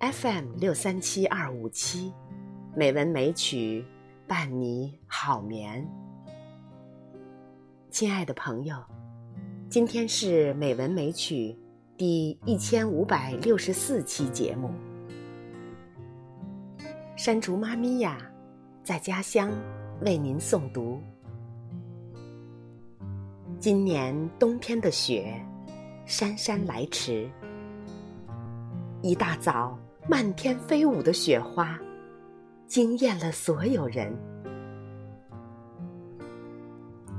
FM 六三七二五七，美文美曲伴你好眠。亲爱的朋友，今天是美文美曲第一千五百六十四期节目。山竹妈咪呀，在家乡为您诵读。今年冬天的雪姗姗来迟，一大早。漫天飞舞的雪花，惊艳了所有人。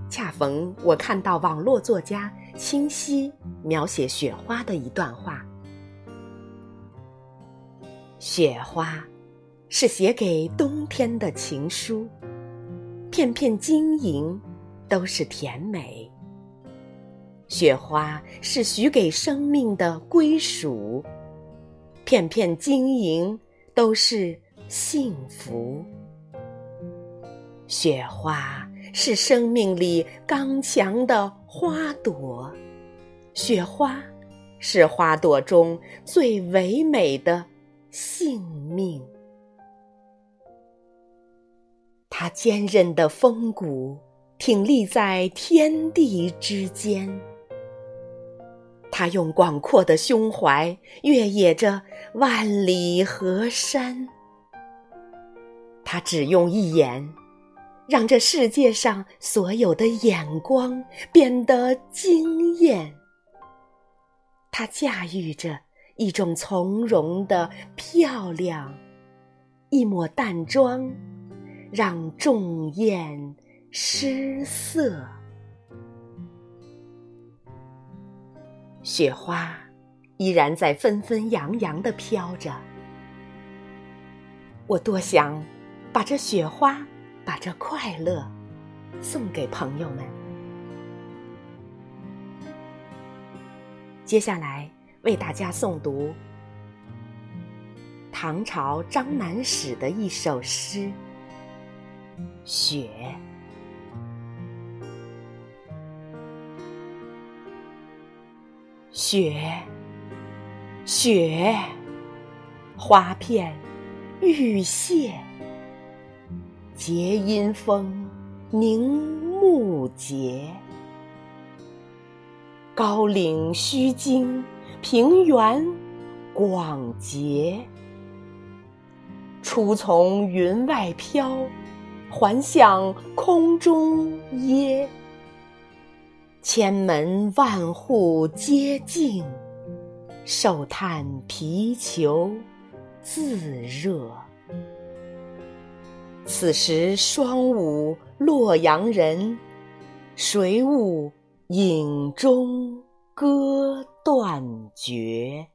恰逢我看到网络作家清晰描写雪花的一段话：雪花是写给冬天的情书，片片晶莹都是甜美。雪花是许给生命的归属。片片晶莹都是幸福，雪花是生命里刚强的花朵，雪花是花朵中最唯美的性命。它坚韧的风骨挺立在天地之间。他用广阔的胸怀越野着万里河山，他只用一眼，让这世界上所有的眼光变得惊艳。他驾驭着一种从容的漂亮，一抹淡妆，让众艳失色。雪花依然在纷纷扬扬的飘着，我多想把这雪花，把这快乐送给朋友们。接下来为大家诵读唐朝张南史的一首诗《雪》。雪，雪，花片欲谢，结阴风，凝目结。高岭虚惊，平原广结。初从云外飘，还向空中噎。千门万户皆静，受叹皮裘自热。此时双舞洛阳人，谁悟影中歌断绝？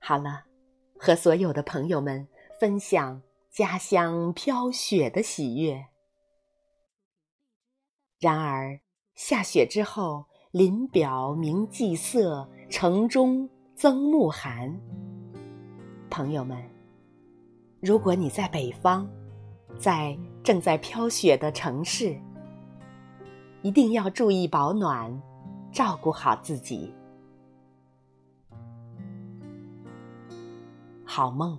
好了，和所有的朋友们分享家乡飘雪的喜悦。然而，下雪之后，林表明霁色，城中增暮寒。朋友们，如果你在北方，在正在飘雪的城市，一定要注意保暖，照顾好自己。好梦。